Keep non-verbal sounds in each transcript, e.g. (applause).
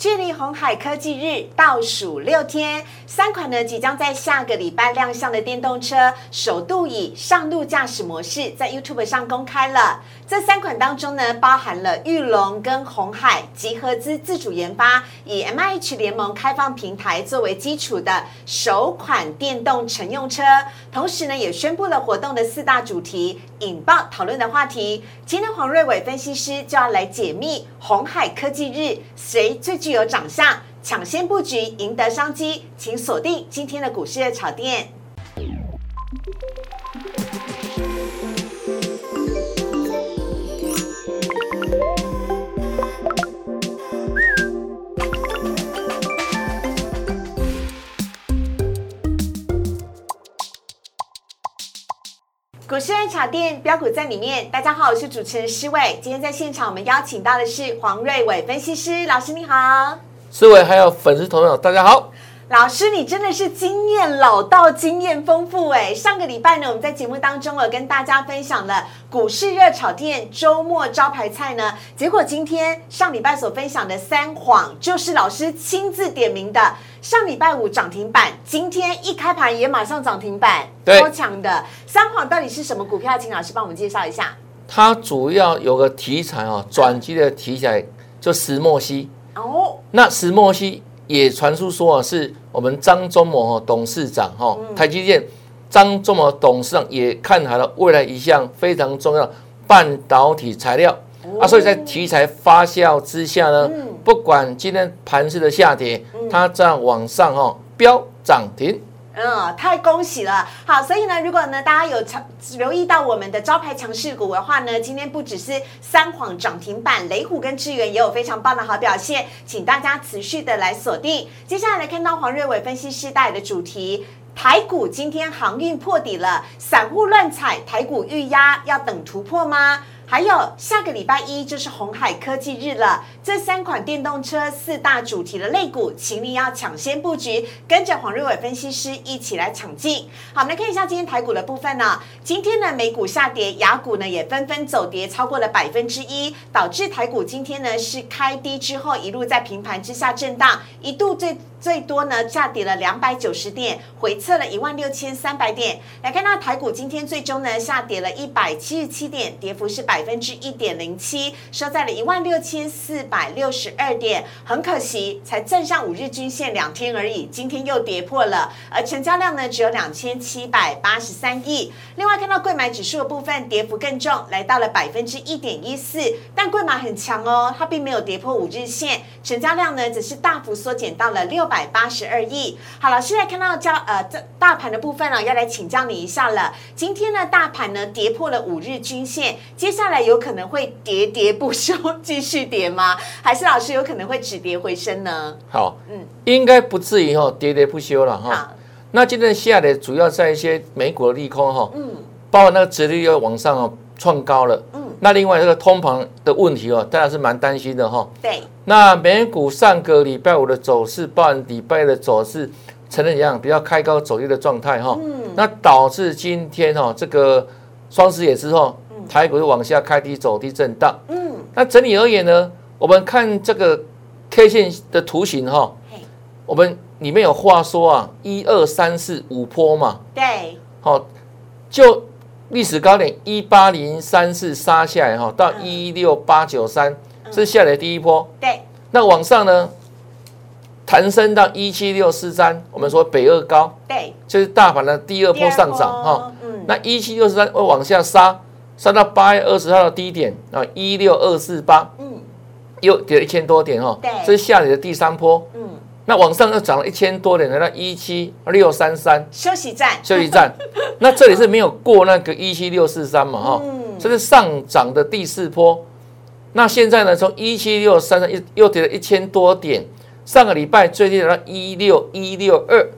距离红海科技日倒数六天，三款呢即将在下个礼拜亮相的电动车，首度以上路驾驶模式在 YouTube 上公开了。这三款当中呢，包含了玉龙跟红海集合资自主研发，以 M I H 联盟开放平台作为基础的首款电动乘用车。同时呢，也宣布了活动的四大主题，引爆讨论的话题。今天黄瑞伟分析师就要来解密红海科技日谁最具具有长相，抢先布局赢得商机，请锁定今天的股市热炒店。市爱茶店标股在里面，大家好，我是主持人施伟。今天在现场，我们邀请到的是黄瑞伟分析师老师，你好。施伟还有粉丝朋友，大家好。老师，你真的是经验老道、经验丰富哎！上个礼拜呢，我们在节目当中，我跟大家分享了股市热炒店周末招牌菜呢。结果今天上礼拜所分享的三晃，就是老师亲自点名的。上礼拜五涨停板，今天一开盘也马上涨停板，超强的三晃到底是什么股票？请老师帮我们介绍一下。它主要有个题材哦，转机的题材就石墨烯哦。那石墨烯。也传出说啊，是我们张忠谋董事长哈，台积电张忠谋董事长也看好了未来一项非常重要半导体材料啊，所以在题材发酵之下呢，不管今天盘势的下跌，它这样往上哈飙涨停。嗯，太恭喜了。好，所以呢，如果呢大家有强留意到我们的招牌强势股的话呢，今天不只是三晃涨停板，雷虎跟智源也有非常棒的好表现，请大家持续的来锁定。接下来看到黄瑞伟分析师带的主题，台股今天航运破底了，散户乱踩，台股预压，要等突破吗？还有下个礼拜一就是红海科技日了，这三款电动车四大主题的类股，请你要抢先布局，跟着黄瑞伟分析师一起来抢进。好，我们来看一下今天台股的部分呢。今天呢美股下跌，雅股呢也纷纷走跌，超过了百分之一，导致台股今天呢是开低之后一路在平盘之下震荡，一度最最多呢下跌了两百九十点，回测了一万六千三百点。来看到台股今天最终呢下跌了一百七十七点，跌幅是百。百分之一点零七，收在了一万六千四百六十二点。很可惜，才站上五日均线两天而已，今天又跌破了。而成交量呢，只有两千七百八十三亿。另外，看到贵买指数的部分，跌幅更重，来到了百分之一点一四。但贵买很强哦，它并没有跌破五日线，成交量呢，只是大幅缩减到了六百八十二亿。好了，现在看到交呃这大盘的部分呢，要来请教你一下了。今天呢，大盘呢跌破了五日均线，接下来。有可能会喋喋不休，继续跌吗？(laughs) 还是老师有可能会止跌回升呢？好，嗯，应该不至于哈喋喋不休了哈。那今天下跌主要在一些美股的利空哈，嗯，包括那个殖利率往上哦创高了，嗯，那另外这个通膨的问题哦，大家是蛮担心的哈。对，那美股上个礼拜五的走势，包含礼拜的走势，成了一样？比较开高走低的状态哈，嗯，那导致今天哈这个双十也之后。台股是往下开低走低震荡，嗯，那整体而言呢，我们看这个 K 线的图形哈，我们里面有话说啊，一二三四五波嘛，对，好，就历史高点一八零三四杀下来哈，到一六八九三是下来第一波，对，那往上呢，弹升到一七六四三，我们说北二高，对，就是大盘的第二波上涨哈，嗯，那一七六四三会往下杀。杀到八月二十号的低点啊，一六二四八，嗯，又跌了一千多点哈，对，这是下来的第三波，嗯，那往上又涨了一千多点，来到一七六三三，休息站，休息站，(laughs) 那这里是没有过那个一七六四三嘛哈，嗯，这是上涨的第四波，那现在呢，从一七六三三又又跌了一千多点，上个礼拜最低来到一六一六二。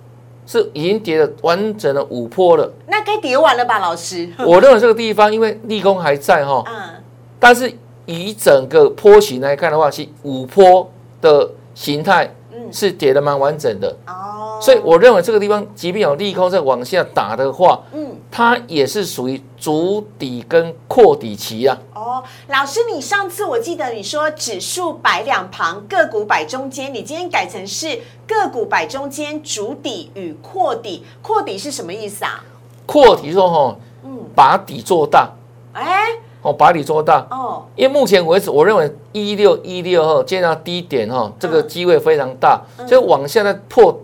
是已经跌了完整的五波了，那该跌完了吧，老师？(laughs) 我认为这个地方因为利空还在哈，嗯，但是以整个波形来看的话，是五波的形态，嗯，是跌的蛮完整的哦，所以我认为这个地方即便有利空在往下打的话，嗯，它也是属于主底跟扩底期啊。哦，老师，你上次我记得你说指数摆两旁，个股摆中间，你今天改成是个股摆中间，主底与扩底。扩底是什么意思啊？扩底说哈，嗯，把底做大。哎，哦，把底做大。哦，因为目前为止，我认为一六一六哈见到低点哈，这个机会非常大，所以往下的破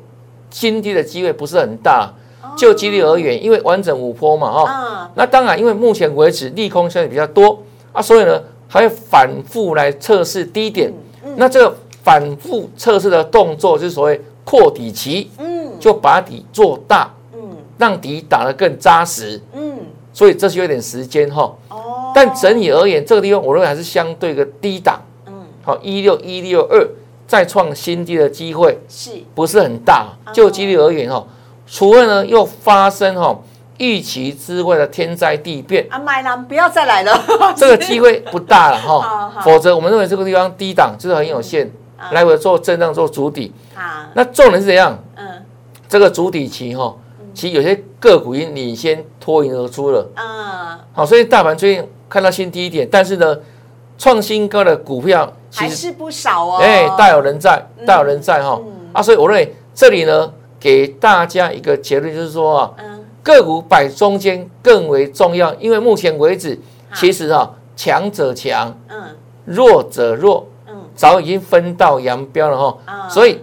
新低的机会不是很大。就几率而言，因为完整五波嘛，哈，那当然，因为目前为止利空相对比较多啊，所以呢，还会反复来测试低点。那这个反复测试的动作，就是所谓扩底期，嗯，就把底做大，嗯，让底打得更扎实，嗯，所以这是有点时间哈。哦，但整体而言，这个地方我认为还是相对的低档，嗯，好，一六一六二再创新低的机会是。不是很大？就几率而言，哈。除非呢，又发生哈预期之外的天灾地变。啊，买了不要再来了，这个机会不大了 (laughs) 哈。否则我们认为这个地方低档就是很有限，来回做震荡做主底。好，那重点是怎样？嗯，这个主底期哈，其实有些个股已经领先脱颖而出了。嗯，好，所以大盘最近看到新低点，但是呢，创新高的股票还是不少哦。哎，大有人在，大有人在哈。啊，所以我认为这里呢。给大家一个结论，就是说啊，个股摆中间更为重要，因为目前为止，其实啊，强者强，嗯，弱者弱，嗯，早已经分道扬镳了哈，所以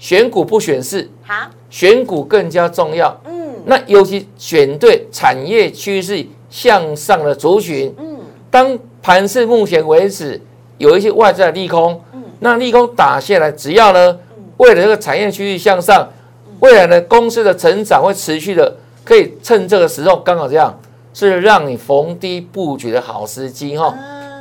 选股不选市，好，选股更加重要，嗯，那尤其选对产业趋势向上的族群，嗯，当盘市目前为止有一些外在的利空，嗯，那利空打下来，只要呢，为了这个产业区域向上。未来呢，公司的成长会持续的，可以趁这个时候刚好这样，是让你逢低布局的好时机哈。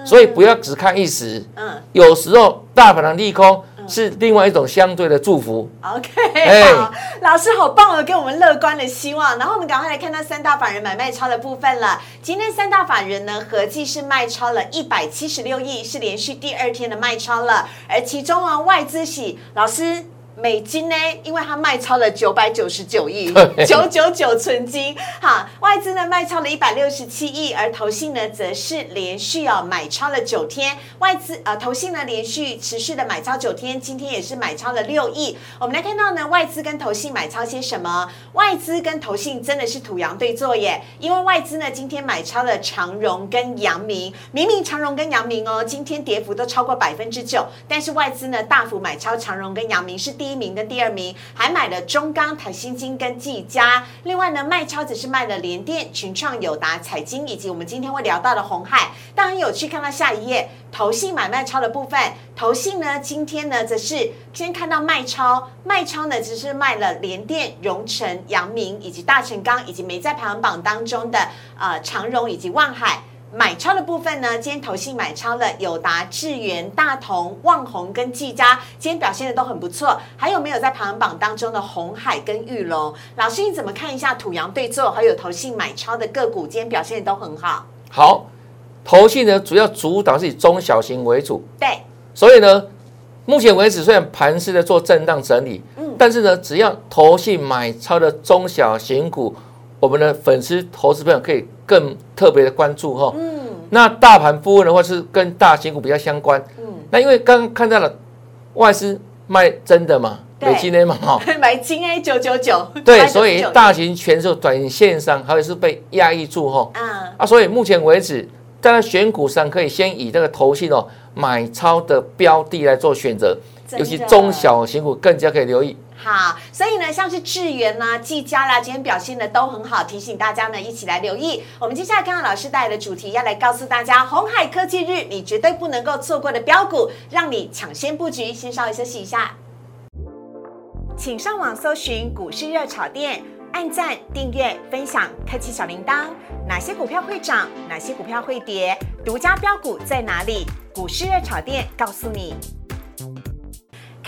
所以不要只看一时，嗯，有时候大盘的利空是另外一种相对的祝福。OK，好，老师好棒哦，给我们乐观的希望。然后我们赶快来看到三大法人买卖超的部分了。今天三大法人呢合计是卖超了一百七十六亿，是连续第二天的卖超了。而其中啊，外资喜老师。美金呢？因为它卖超了九百九十九亿，(laughs) 九九九存金。好，外资呢卖超了一百六十七亿，而投信呢则是连续哦买超了九天。外资呃投信呢连续持续的买超九天，今天也是买超了六亿。我们来看到呢，外资跟投信买超些什么？外资跟投信真的是土洋对坐耶，因为外资呢今天买超了长荣跟阳明，明明长荣跟阳明哦今天跌幅都超过百分之九，但是外资呢大幅买超长荣跟阳明是。第一名跟第二名还买了中钢、台新金跟技嘉，另外呢卖超只是卖了联电、群创、友达、彩金以及我们今天会聊到的红海。但很有趣，看到下一页投信买卖超的部分，投信呢今天呢则是先看到卖超，卖超呢只是卖了联电、荣成、阳明以及大成钢以及没在排行榜当中的呃长荣以及万海。买超的部分呢，今天投信买超了友达、智源、大同、旺宏跟技嘉，今天表现的都很不错。还有没有在排行榜当中的红海跟玉龙？老师你怎么看一下土洋对坐还有投信买超的个股，今天表现的都很好。好，投信呢主要主导是以中小型为主，对。所以呢，目前为止虽然盘是在做震荡整理，嗯，但是呢，只要投信买超的中小型股。我们的粉丝、投资朋友可以更特别的关注哈。嗯。那大盘部分的话是跟大型股比较相关。嗯。那因为刚刚看到了外资卖真的嘛，美金 A 嘛哈。(laughs) 买金 A 九九九。(laughs) 对，所以大型全数短线上还有是被压抑住哈。啊。啊，所以目前为止，在选股上可以先以这个投信哦买超的标的来做选择，尤其中小型股更加可以留意。好，所以呢，像是智源啦、技嘉啦，今天表现的都很好，提醒大家呢一起来留意。我们接下来看到老师带来的主题，要来告诉大家，红海科技日你绝对不能够错过的标股，让你抢先布局。先稍微休息一下，请上网搜寻股市热炒店，按赞、订阅、分享，开启小铃铛。哪些股票会涨？哪些股票会跌？独家标股在哪里？股市热炒店告诉你。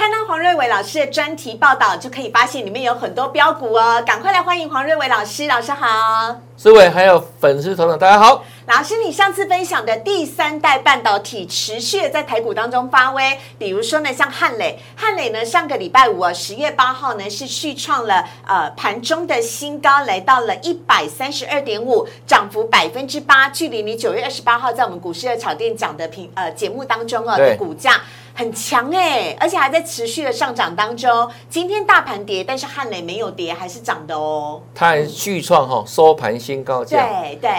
看到黄瑞伟老师的专题报道，就可以发现里面有很多标股哦。赶快来欢迎黄瑞伟老师，老师好。思伟还有粉丝同仁，大家好。老师，你上次分享的第三代半导体持续在台股当中发威，比如说呢，像汉磊，汉磊呢上个礼拜五啊，十月八号呢是续创了呃盘中的新高，来到了一百三十二点五，涨幅百分之八，距离你九月二十八号在我们股市的炒店讲的评呃节目当中啊的股价。很强哎，而且还在持续的上涨当中。今天大盘跌，但是汉磊没有跌，还是涨的哦。它还续创哈收盘新高价，对对，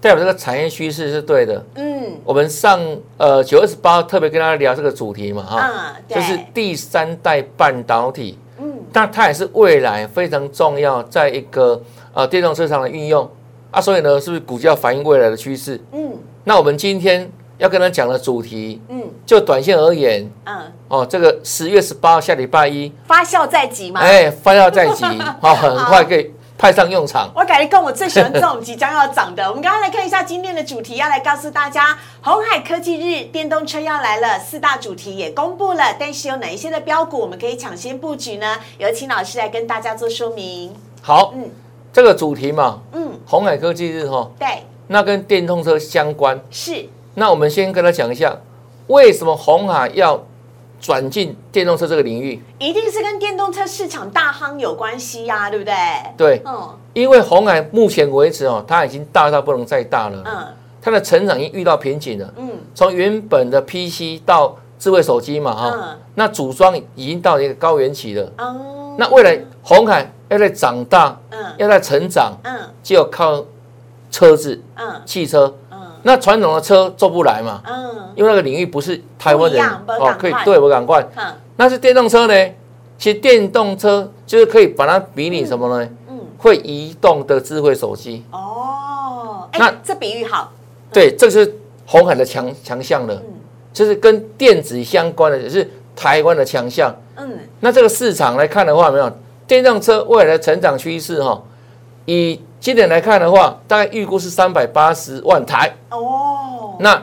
代表这个产业趋势是对的。嗯，我们上呃九月十八特别跟大家聊这个主题嘛哈，就是第三代半导体。嗯，但它也是未来非常重要，在一个呃电动车上的运用啊，所以呢，是不是股价反映未来的趋势？嗯，那我们今天。要跟他讲的主题，嗯，就短线而言，嗯，哦，这个十月十八下礼拜一发酵在即嘛？哎，发酵在即，好，(laughs) 很快可以派上用场。我感觉跟我最喜欢这种即将要涨的。(laughs) 我们刚刚来看一下今天的主题，要来告诉大家，红海科技日电动车要来了，四大主题也公布了，但是有哪一些的标股我们可以抢先布局呢？有请老师来跟大家做说明。好，嗯，这个主题嘛，嗯，红海科技日哈，对，那跟电动车相关是。那我们先跟他讲一下，为什么红海要转进电动车这个领域？一定是跟电动车市场大夯有关系呀，对不对？对，嗯，因为红海目前为止哦，它已经大到不能再大了，嗯，它的成长已经遇到瓶颈了，嗯，从原本的 PC 到智慧手机嘛，哈，那组装已经到一个高原期了，哦，那未来红海要在长大，嗯，要在成长，嗯，就要靠车子，嗯，汽车。那传统的车做不来嘛？嗯，因为那个领域不是台湾人哦，可以对我赶快。嗯，那是电动车呢？其实电动车就是可以把它比拟什么呢？嗯，会移动的智慧手机。哦，那这比喻好。对，这是红海的强强项了。嗯，就是跟电子相关的，也是台湾的强项。嗯，那这个市场来看的话，没有电动车未来的成长趋势哈，以。今年来看的话，大概预估是三百八十万台哦。那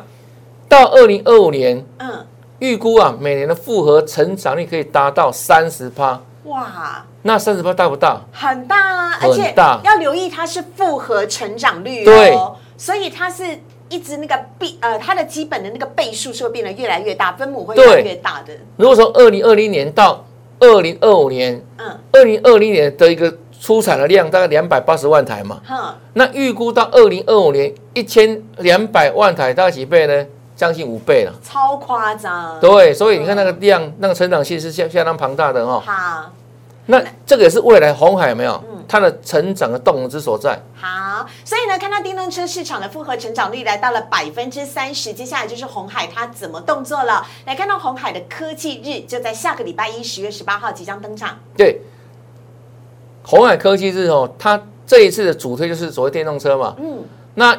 到二零二五年，嗯，预估啊，每年的复合成长率可以达到三十趴。哇，那三十趴大不大？很大啊，而且要留意它是复合成长率哦，所以它是一直那个倍呃，它的基本的那个倍数是会变得越来越大，分母会越来越大的。如果从二零二零年到二零二五年，嗯，二零二零年的一个。出产的量大概两百八十万台嘛，那预估到二零二五年一千两百万台，大概几倍呢？将近五倍了，超夸张。对，所以你看那个量，那个成长性是相相当庞大的哦。好，那这个也是未来红海有没有？它的成长的动能之所在。好，所以呢，看到电动车市场的复合成长率来到了百分之三十，接下来就是红海它怎么动作了？来看到红海的科技日就在下个礼拜一，十月十八号即将登场。对。红海科技日哦，它这一次的主推就是所谓电动车嘛。嗯。那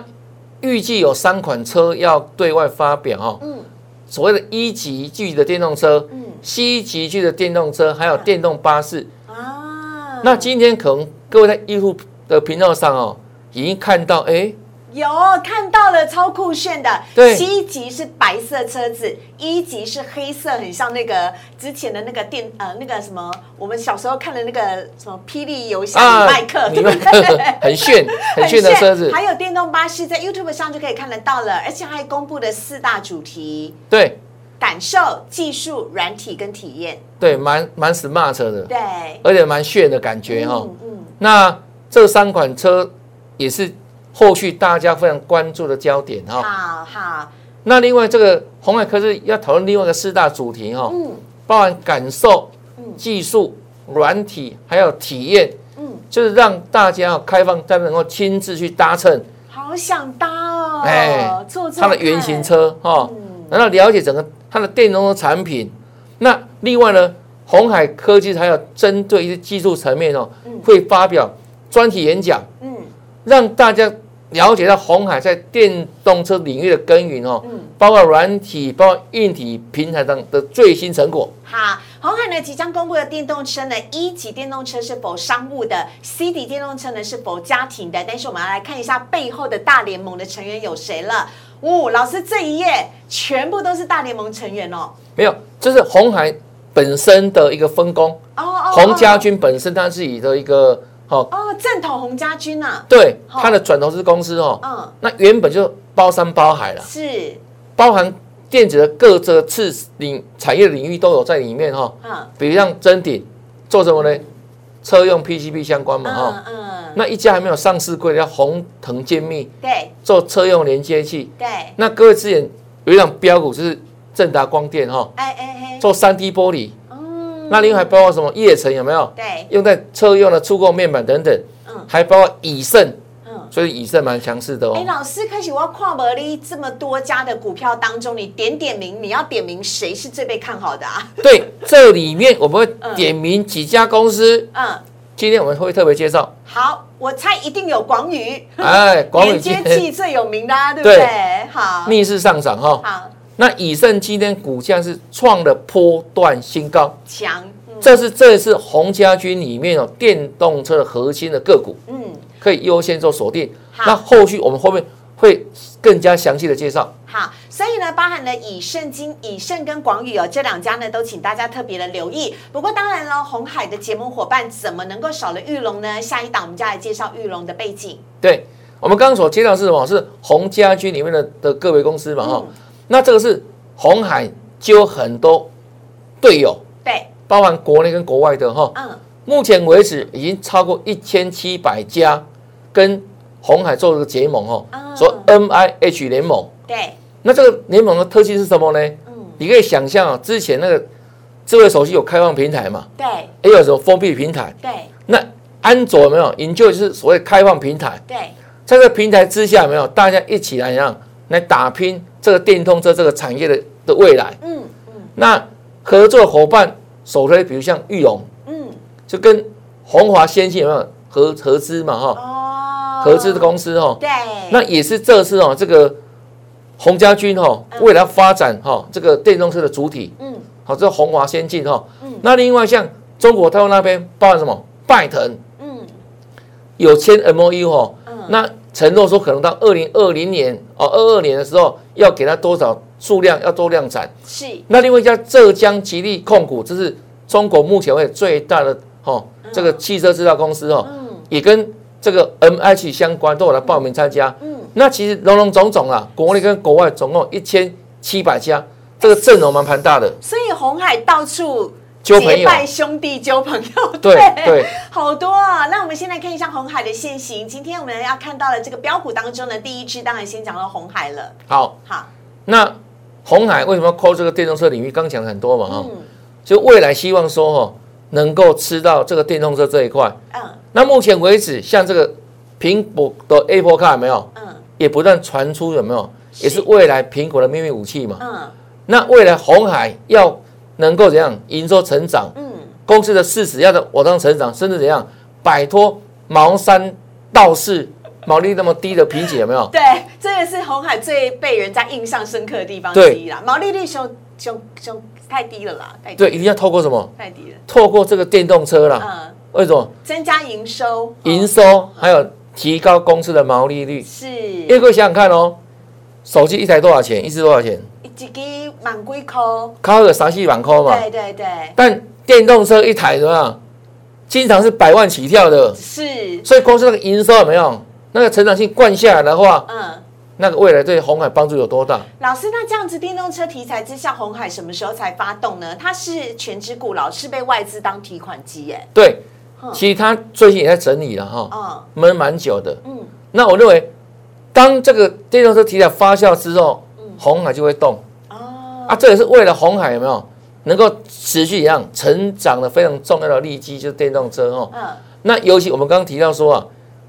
预计有三款车要对外发表哦。嗯。所谓的一级距的电动车，嗯，C 级距的电动车，还有电动巴士。啊。那今天可能各位在 YouTube 的频道上哦，已经看到哎。有看到了，超酷炫的。对，七级是白色车子，一级是黑色，很像那个之前的那个电呃那个什么，我们小时候看的那个什么霹雳游侠麦克，对不对？(laughs) 很炫，(laughs) 很炫的车子。还有电动巴士，在 YouTube 上就可以看得到了，而且还公布了四大主题。对，感受、技术、软体跟体验。对，蛮蛮 smart 的。对，而且蛮炫的感觉哈。嗯嗯。那这三款车也是。后续大家非常关注的焦点哈，好好。那另外这个红海科技要讨论另外一个四大主题哈，嗯，包含感受、技术、软体还有体验，嗯，就是让大家开放，大家能够亲自去搭乘。好想搭哦，哎，坐它的原型车哈，然后了解整个它的电动车产品。那另外呢，红海科技还有针对一些技术层面哦，会发表专题演讲。让大家了解到红海在电动车领域的耕耘哦，嗯，包括软体、包括硬体平台上的最新成果。好，红海呢即将公布的电动车呢，一级电动车是否商务的，C 级电动车呢是否家庭的？但是我们要来看一下背后的大联盟的成员有谁了。哦，老师这一页全部都是大联盟成员哦。没有，这是红海本身的一个分工。哦哦，洪家军本身他自己的一个。哦哦，正统洪家军呐，对，它的转投资公司哦，嗯，那原本就包山包海了，是。包含电子的各个次领产业领域都有在里面哈，嗯，比如像真鼎做什么呢？车用 PCB 相关嘛哈，嗯。嗯，那一家还没有上市过的叫宏腾精密，对，做车用连接器，对，那各位之前有一档标股就是正达光电哈，哎哎。做三 D 玻璃。那另外还包括什么液层有没有？对，用在车用的触控面板等等。嗯，还包括以盛。嗯，所以以盛蛮强势的哦。哎，老师，开始我要跨博哩这么多家的股票当中，你点点名，你要点名谁是最被看好的啊？对，(laughs) 这里面我们会点名几家公司。嗯，今天我们会特别介绍。好，我猜一定有广宇。哎，广宇连接器最有名的，对不对？好，逆势上涨哈。好。那以盛今天股价是创了波段新高，强，这是这次洪家军里面有电动车的核心的个股，嗯，可以优先做锁定。那后续我们后面会更加详细的介绍。好，所以呢，包含了以盛金、以盛跟广宇哦这两家呢，都请大家特别的留意。不过当然了，红海的结盟伙伴怎么能够少了玉龙呢？下一档我们就来介绍玉龙的背景。对，我们刚刚所介绍是什么？是红家军里面的的各位公司嘛？哈。那这个是红海就很多队友，对，包含国内跟国外的哈。嗯，目前为止已经超过一千七百家跟红海做了个结盟哦，说 M I H 联盟。对，那这个联盟的特性是什么呢？嗯，你可以想象啊，之前那个智慧手机有开放平台嘛？对，也有什么封闭平台？对，那安卓有没有？研究就是所谓开放平台。对，在这个平台之下，没有大家一起来让来打拼。这个电动车这个产业的的未来，嗯嗯，那合作伙伴首推，比如像玉龙，嗯，就跟宏华先进有没有合合资嘛哈？哦，合资的公司哈，对，那也是这次哦，这个洪家军哈，未来发展哈，这个电动车的主体，嗯，好，这宏华先进哈，嗯，那另外像中国台湾那边包含什么？拜腾，嗯，有签 M O U 哈，嗯，那。承诺说可能到二零二零年哦，二二年的时候要给他多少数量要做量产。是。那另外一家浙江吉利控股，这是中国目前为止最大的哦这个汽车制造公司哦，也跟这个 M H 相关，都有来报名参加。嗯。那其实龙龙种种啊，国内跟国外总共一千七百家，这个阵容蛮庞大的。所以红海到处。结拜兄弟，交朋友，(laughs) 对对，好多啊！那我们先来看一下红海的现形。今天我们要看到的这个标股当中的，第一支当然先讲到红海了。好，好，那红海为什么要扣这个电动车领域？刚讲很多嘛，哈，就未来希望说哈，能够吃到这个电动车这一块。嗯，那目前为止，像这个苹果的 Apple Car 有没有？嗯，也不断传出有没有？也是未来苹果的秘密武器嘛。嗯，那未来红海要。能够怎样营收成长？嗯，公司的市值要的往上成长，甚至怎样摆脱茅山道士毛利那么低的瓶颈？有没有？对，这也是红海最被人家印象深刻的地方之一啦。毛利率凶凶凶太低了啦，太对，一定要透过什么？太低了。透过这个电动车啦。嗯。为什么？增加营收。营收还有提高公司的毛利率。是。因为各位想想看哦，手机一台多少钱？一支多少钱？一支万几块，靠个三四万块嘛。对对对。但电动车一台怎么样？经常是百万起跳的。是。所以公司那个营收有没有？那个成长性灌下来的话，嗯，那个未来对红海帮助有多大？老师，那这样子电动车题材之下，红海什么时候才发动呢？它是全职股，老是被外资当提款机耶。对。其实它最近也在整理了哈。嗯。闷蛮久的。嗯。那我认为，当这个电动车题材发酵之后，红海就会动哦啊，这也是为了红海有没有能够持续一样成长的非常重要的利基，就是电动车哦。嗯，那尤其我们刚刚提到说啊，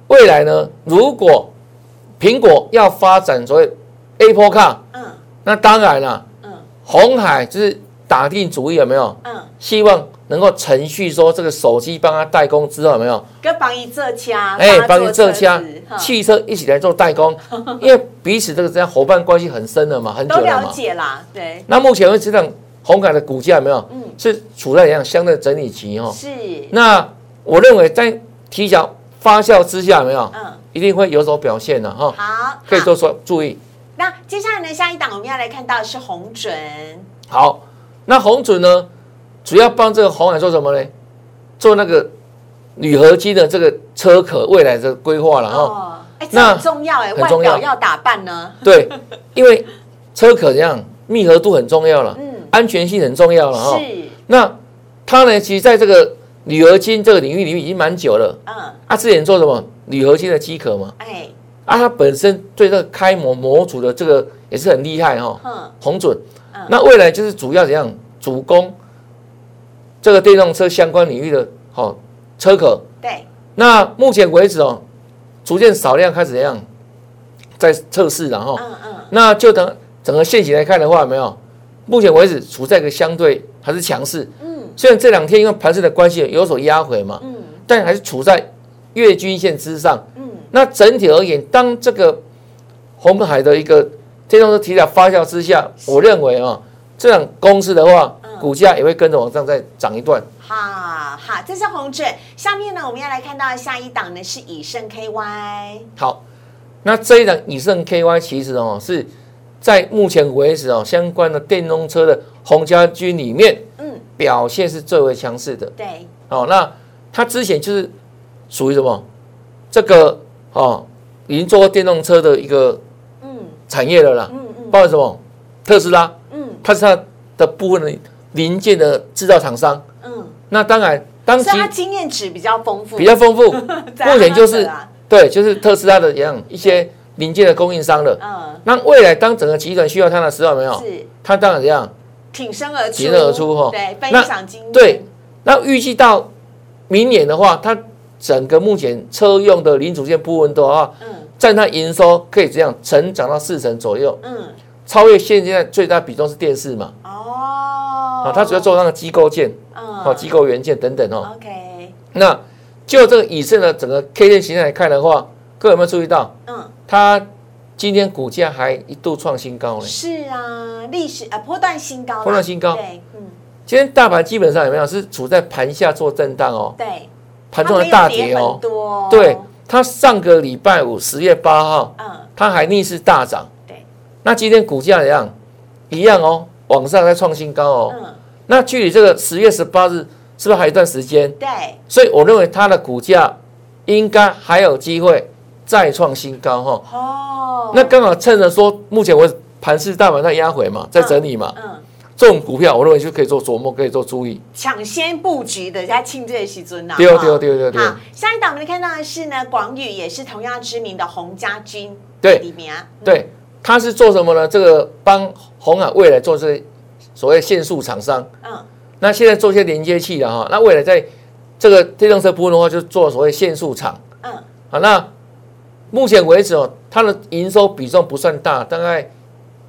未来呢，如果苹果要发展所谓 Apple Car，嗯，那当然了，嗯，红海就是打定主意有没有？嗯，希望。能够程序说这个手机帮他代工之后有没有？跟帮一这家，哎，帮一这家汽车一起来做代工，(laughs) 因为彼此这个这样伙伴关系很深了嘛，很久了嘛。了解啦，对。那目前为止，这红海的股价有没有？嗯，是处在一样相对整理期哦。是。那我认为在提早发酵之下，有没有？嗯，一定会有所表现的哈。好，可以多说注意。那接下来呢，下一档我们要来看到的是红准。好，那红准呢？主要帮这个红海做什么呢？做那个铝合金的这个车壳未来的规划了哈。哎，这很重要哎，外表要打扮呢。对，(laughs) 因为车壳这样密合度很重要了，嗯，安全性很重要了哈。是。那它呢，其实在这个铝合金这个领域里面已经蛮久了。嗯。啊，之前做什么铝合金的机壳嘛？哎。啊，它本身对这个开模模组的这个也是很厉害哈。嗯。红准。嗯。那未来就是主要怎样主攻这个电动车相关领域的好车壳。对。那目前为止哦。逐渐少量开始怎样，在测试，然后，嗯嗯，那就等整个现形来看的话，没有，目前为止处在一个相对还是强势，嗯，虽然这两天因为盘势的关系有所压回嘛，嗯，但还是处在月均线之上，嗯，那整体而言，当这个红海的一个电动车题材发酵之下，我认为啊，这样公司的话。股价也会跟着往上再涨一段。好好，这是红准。下面呢，我们要来看到下一档呢是以盛 KY。好，那这一档以盛 KY 其实哦是在目前为止哦相关的电动车的红家军里面，嗯，表现是最为强势的。对。哦，那它之前就是属于什么？这个哦，已经做过电动车的一个嗯产业了啦。嗯嗯。包括什么？特斯拉。嗯。它是它的部分的。零件的制造厂商，嗯，那当然，当时他经验值比较丰富，比较丰富。(laughs) 目前就是对，就是特斯拉的一样一些零件的供应商了。嗯，那未来当整个集团需要它的时候，没有，是，它当然怎样？挺身而出，挺身而出哈。对，分享经验。对，那预计到明年的话，它整个目前车用的零组件部分的话，嗯，占它营收可以这样成长到四成左右。嗯，超越现在最大比重是电视嘛。啊，它主要做那个机构件，哦，机构元件等等哦。OK，那就这个以盛的整个 K 线形态来看的话，各位有没有注意到？嗯，它今天股价还一度创新高呢。是啊，历史啊，波段新高。波段新高。对，嗯。今天大盘基本上有没有是处在盘下做震荡哦？对。盘中的大跌哦。多。对，它上个礼拜五十月八号，嗯，它还逆势大涨。对。那今天股价怎样？一样哦。往上在创新高哦，嗯，那距离这个十月十八日是不是还有一段时间？对，所以我认为它的股价应该还有机会再创新高哈。哦，那刚好趁着说目前为止盘市大盘在压回嘛，在整理嘛，嗯，这种股票我认为就可以做琢磨，可以做注意，抢先布局的在庆这时尊呐。对哦，对哦，对哦，对好，下一档我们看到的是呢，广宇也是同样知名的洪家军，对，里面啊，对。他是做什么呢？这个帮红海未来做这所谓限速厂商。嗯。那现在做些连接器了哈，那未来在这个电动车部分的话，就做所谓限速厂。嗯。好，那目前为止哦，它的营收比重不算大，大概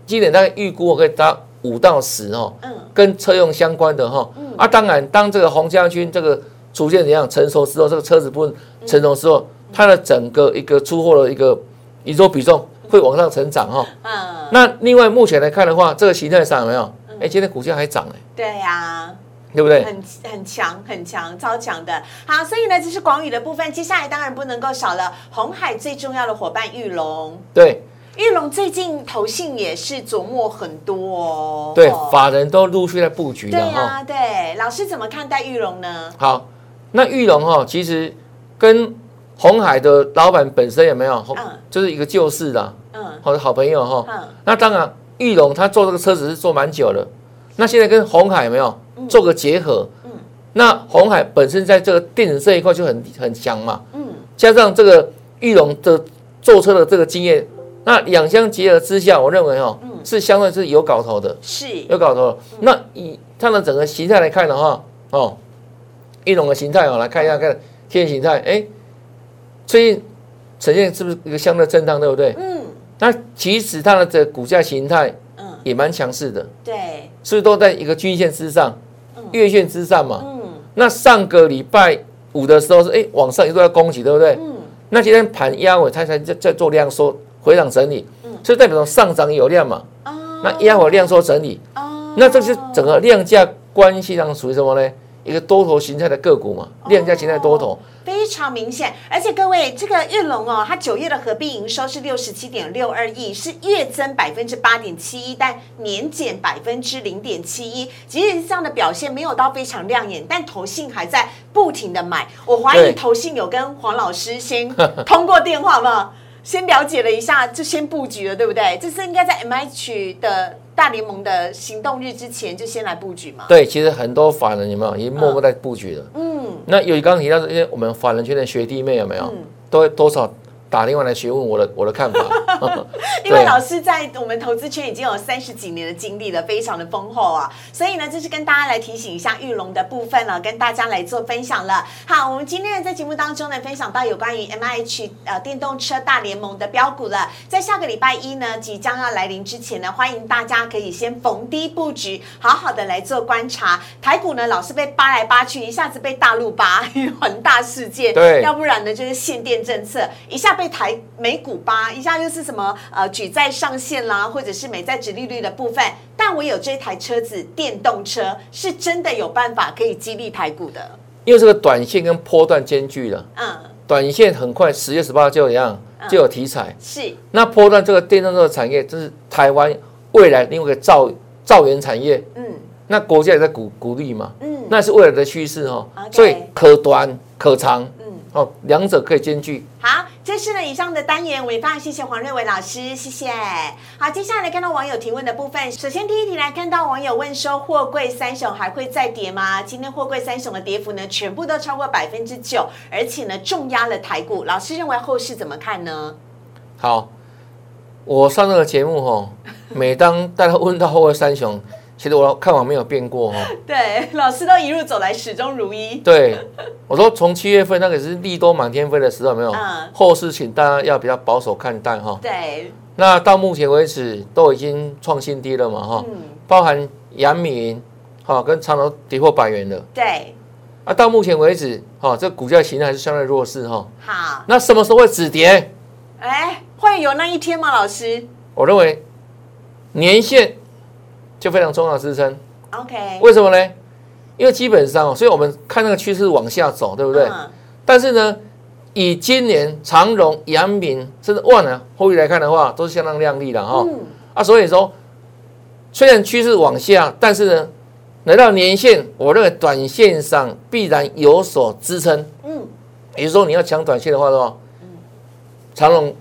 今年大概预估可以达五到十哦。嗯。跟车用相关的哈。嗯。啊，当然，当这个红将军这个逐渐怎样成熟之后，这个车子部分成熟之后，它的整个一个出货的一个营收比重。会往上成长哈，嗯，那另外目前来看的话，这个形态上有没有？哎，今天股价还涨哎，对呀，对不对？很很强，很强，超强的。好，所以呢，这是广宇的部分。接下来当然不能够少了红海最重要的伙伴玉龙。对，玉龙最近投信也是琢磨很多哦。对，法人都陆续在布局了对啊，对，老师怎么看待玉龙呢？好，那玉龙哈，其实跟红海的老板本身有没有？嗯，就是一个旧事的。好的好朋友哈，那当然，玉龙他做这个车子是做蛮久了，那现在跟红海有没有做个结合？嗯，那红海本身在这个电子这一块就很很强嘛，嗯，加上这个玉龙的坐车的这个经验，那两相结合之下，我认为哦，是相对是有搞头的，是有搞头。那以它的整个形态来看的话，哦，玉龙的形态哦，来看一下看天形态，哎，最近呈现是不是一个相对震荡，对不对？嗯。那其实它的这股价形态，嗯，也蛮强势的，对，是都在一个均线之上，月线之上嘛，嗯，那上个礼拜五的时候是哎往上一度要攻击，对不对？嗯，那今天盘压尾，它才在在做量缩回档整理，嗯，所以代表说上涨有量嘛，哦，那压尾量缩整理，哦，那这是整个量价关系上属于什么呢？一个多头形态的个股嘛，量价形态多头。非常明显，而且各位，这个日龙哦，它九月的合并营收是六十七点六二亿，是月增百分之八点七一，但年减百分之零点七一。即使这样的表现没有到非常亮眼，但投信还在不停的买。我怀疑投信有跟黄老师先 (laughs) 通过电话吗？先了解了一下，就先布局了，对不对？这是应该在 M H 的大联盟的行动日之前就先来布局嘛？对，其实很多法人有没有已经默默在布局了？嗯，那有刚刚提到这些我们法人圈的学弟妹有没有？都多少？打电话来询问我的我的看法，(laughs) 因为老师在我们投资圈已经有三十几年的经历了，非常的丰厚啊，所以呢，这是跟大家来提醒一下玉龙的部分了，跟大家来做分享了。好，我们今天在节目当中呢，分享到有关于 M I H 呃电动车大联盟的标股了，在下个礼拜一呢即将要来临之前呢，欢迎大家可以先逢低布局，好好的来做观察。台股呢老是被扒来扒去，一下子被大陆扒，恒大事件，对，要不然呢就是限电政策，一下被。被台美股吧，一下又是什么呃举债上限啦，或者是美债值利率的部分。但我有这台车子，电动车是真的有办法可以激励台股的。因为这个短线跟波段兼具了，嗯，短线很快十月十八就一样就有题材，是。那波段这个电动车产业，这是台湾未来另外一个造造园产业，嗯，那国家也在鼓鼓励嘛，嗯，那是未来的趋势哦，所以可短可长，嗯，哦，两者可以兼具。好。这是呢以上的单元，我也非常谢谢黄瑞伟老师，谢谢。好，接下来看到网友提问的部分。首先第一题来看到网友问说，货柜三雄还会再跌吗？今天货柜三雄的跌幅呢，全部都超过百分之九，而且呢重压了台股。老师认为后市怎么看呢？好，我上这个节目哈，每当大家问到货柜三雄。其实我看法没有变过哈，(laughs) 对，老师都一路走来始终如一。对，我说从七月份那个是利多满天飞的时候，没有，嗯，后市请大家要比较保守看待哈。对，那到目前为止都已经创新低了嘛哈，嗯，包含阳明，哈，跟长隆跌破百元了。对，啊，到目前为止，哈，这股价形态还是相对弱势哈。好，那什么时候会止跌？哎，会有那一天吗？老师，我认为年限。就非常重要的支撑，OK？为什么呢？因为基本上哦，所以我们看那个趋势往下走，对不对？但是呢，以今年长荣、阳明甚至万能后续来看的话，都是相当亮丽的哈。啊，所以说虽然趋势往下，但是呢，来到年线，我认为短线上必然有所支撑。嗯，也就是说你要抢短线的话，是吧？长荣、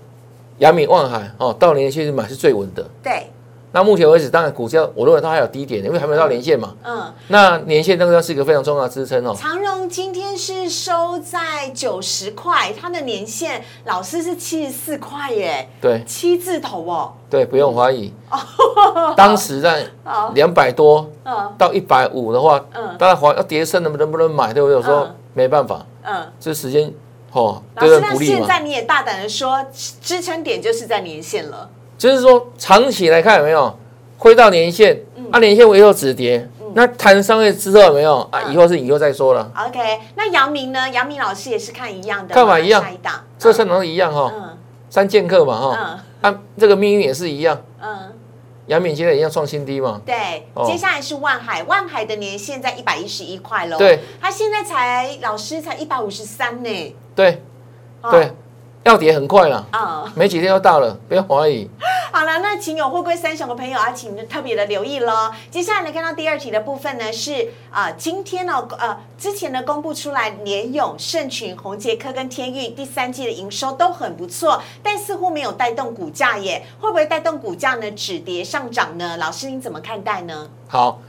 阳明、万海哦，到年线买是最稳的。对。那目前为止，当然股价我认为它还有低点，因为还没到年线嘛。嗯。那年线那个是一个非常重要的支撑哦。长荣今天是收在九十块，它的年线老师是七十四块耶。对。七字头哦。对，不用怀疑。哦。(laughs) 当时在两百多，到一百五的话，嗯，当然怀要跌升能不能不能买，对不对？我说没办法。嗯。这时间哦，老师，那现在你也大胆的说，支撑点就是在年线了。就是说，长期来看有没有回到年线？啊，年线以后止跌，那谈商业之后有没有啊？以后是以后再说了。OK，那杨明呢？杨明老师也是看一样的，看法一样。这三都一样哈，三剑客嘛哈。啊，这个命运也是一样。嗯，杨敏现在一样创新低嘛。对，接下来是万海，万海的年限在一百一十一块喽。对，他现在才老师才一百五十三呢。对，对。要跌很快了，啊，没几天就到了，不要怀疑。好了，那请有货柜三雄的朋友啊，请特别的留意喽。接下来呢，看到第二题的部分呢，是啊，今天呢，呃，之前呢公布出来，联勇、盛群、宏杰科跟天域第三季的营收都很不错，但似乎没有带动股价耶，会不会带动股价呢止跌上涨呢？老师您怎么看待呢？好，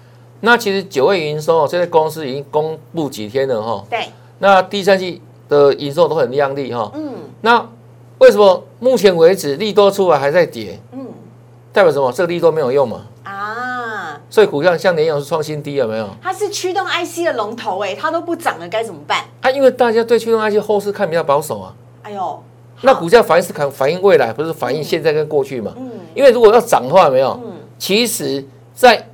那其实九月营收这些公司已经公布几天了哈，对，那第三季。的营收都很亮丽哈，嗯，那为什么目前为止利多出来还在跌？嗯，代表什么？这个利多没有用嘛？啊，所以股票像联咏是创新低有没有？它是驱动 IC 的龙头哎，它都不涨了该怎么办？啊，因为大家对驱动 IC 后市看比较保守啊。哎呦，那股价反应是看反映未来，不是反映现在跟过去嘛？嗯，因为如果要涨的话，没有，嗯，其实在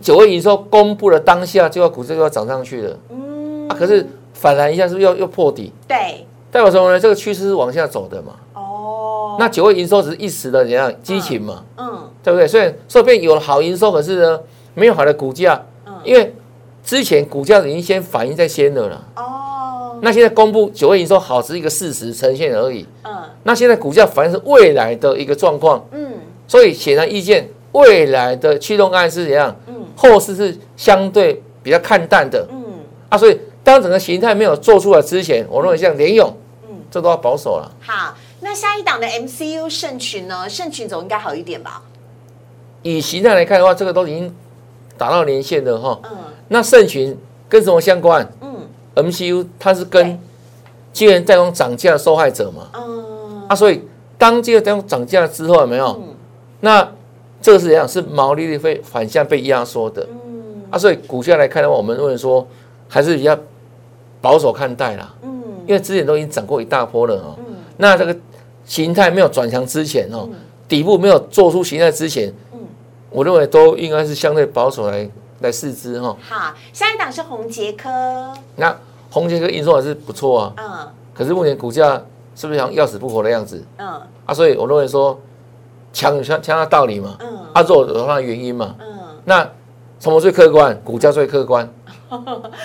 九月营收公布了当下，就要股价就要涨上去了。嗯，啊，可是。反弹一下是不是又又破底？对，代表什么呢？这个趋势是往下走的嘛。哦，那九月营收只是一时的怎样激情嘛？嗯，对不对？所以说变有了好营收，可是呢没有好的股价。嗯，因为之前股价已经先反映在先的了。哦。那现在公布九月营收好，只是一个事实呈现而已。嗯。那现在股价反映是未来的一个状况。嗯。所以显而易见，未来的驱动案是怎样？嗯。后市是相对比较看淡的。嗯。啊，所以当整个形态没有做出来之前，我认为像联勇，嗯，这都要保守了。好，那下一档的 MCU 盛群呢？盛群总应该好一点吧？以形态来看的话，这个都已经达到连线的哈。嗯。那盛群跟什么相关？嗯，MCU 它是跟晶圆代工涨价的受害者嘛。嗯。啊，所以当晶圆代工涨价之后，有没有？嗯。那这个是怎样？是毛利率会反向被压缩的。嗯。啊，所以股价来看的话，我们认为说还是比较保守看待啦。嗯。因为之前都已经涨过一大波了哦。嗯。那这个形态没有转强之前哦，底部没有做出形态之前。我认为都应该是相对保守来来试之哈。好，下一档是红杰科。那红杰科营收还是不错啊。嗯。可是目前股价是不是像要死不活的样子？嗯。啊，所以我认为说强强强的道理嘛。嗯。啊，做有它的原因嘛。嗯。那什么最客观？股价最客观，(laughs)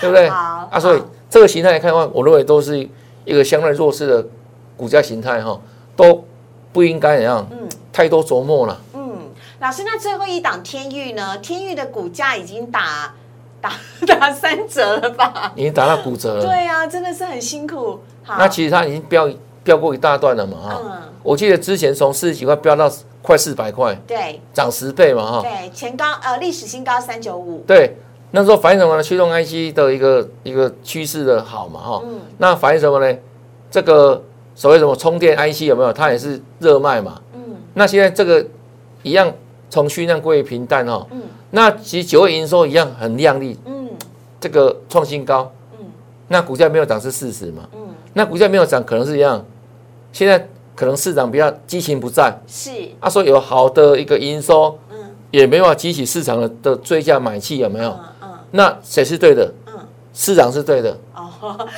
对不对？好。啊，所以这个形态来看的话，我认为都是一个相对弱势的股价形态哈，都不应该怎样？嗯。太多琢磨了。嗯老师，那最后一档天域呢？天域的股价已经打打 (laughs) 打三折了吧？已经打到骨折了。对啊，真的是很辛苦。那其实它已经飙飙过一大段了嘛？哈，我记得之前从四十几块飙到快四百块，对，涨十倍嘛？哈，对，前高呃历史新高三九五。对，那时候反映什么呢？驱动 IC 的一个一个趋势的好嘛？哈，嗯，那反映什么呢？这个所谓什么充电 IC 有没有？它也是热卖嘛？嗯，那现在这个一样。从去量归于平淡哦，嗯，那其实九月营收一样很亮丽，嗯，这个创新高，嗯，那股价没有涨是事实嘛，嗯，那股价没有涨可能是一样，现在可能市场比较激情不在，是，他说有好的一个营收，嗯，也没法激起市场的的追加买气有没有？那谁是对的？嗯，市场是对的。哦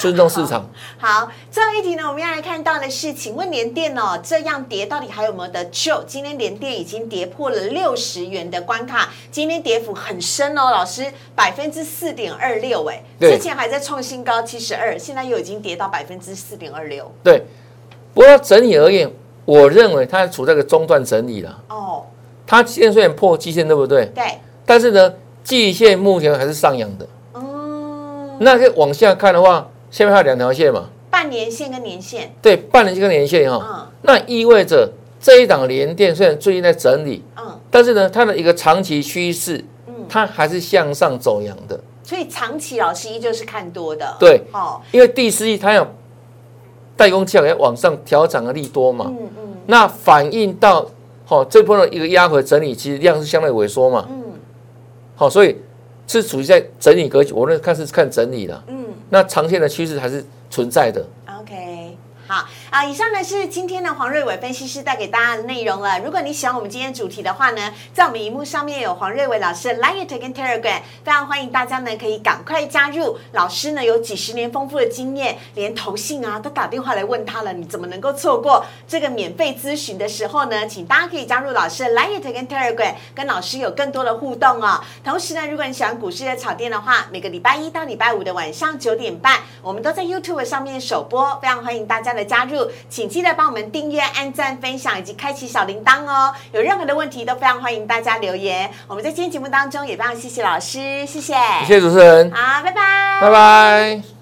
尊重市场。(laughs) 好，最后一题呢，我们要来看到的是，请问联电哦，这样跌到底还有没有得救？今天联电已经跌破了六十元的关卡，今天跌幅很深哦，老师百分之四点二六，哎，之前还在创新高七十二，现在又已经跌到百分之四点二六。对，不过整体而言，我认为它处在个中段整理了。哦，它现在虽然破基线，对不对？对。但是呢，季线目前还是上扬的。哦那个往下看的话，下面还有两条线嘛？半年线跟年线。对，半年线跟年线哈。嗯。那意味着这一档连电虽然最近在整理，嗯，但是呢，它的一个长期趋势，嗯，它还是向上走阳的。所以长期老师依旧是看多的。对。哦。因为第四季它有代工价要往上调涨的利多嘛。嗯嗯。那反映到，好这波的一个压回整理，其实量是相对萎缩嘛。嗯。好，所以。是处于在整理格局，我那看是看整理了，嗯，那长线的趋势还是存在的。OK，好。啊，以上呢是今天的黄瑞伟分析师带给大家的内容了。如果你喜欢我们今天主题的话呢，在我们荧幕上面有黄瑞伟老师的 Line and Telegram，非常欢迎大家呢可以赶快加入。老师呢有几十年丰富的经验，连投信啊都打电话来问他了，你怎么能够错过这个免费咨询的时候呢？请大家可以加入老师的 Line and Telegram，跟老师有更多的互动哦。同时呢，如果你喜欢股市的炒店的话，每个礼拜一到礼拜五的晚上九点半，我们都在 YouTube 上面首播，非常欢迎大家的加入。请记得帮我们订阅、按赞、分享以及开启小铃铛哦！有任何的问题都非常欢迎大家留言。我们在今天节目当中也非常谢谢老师，谢谢，谢谢主持人，好，拜拜，拜拜。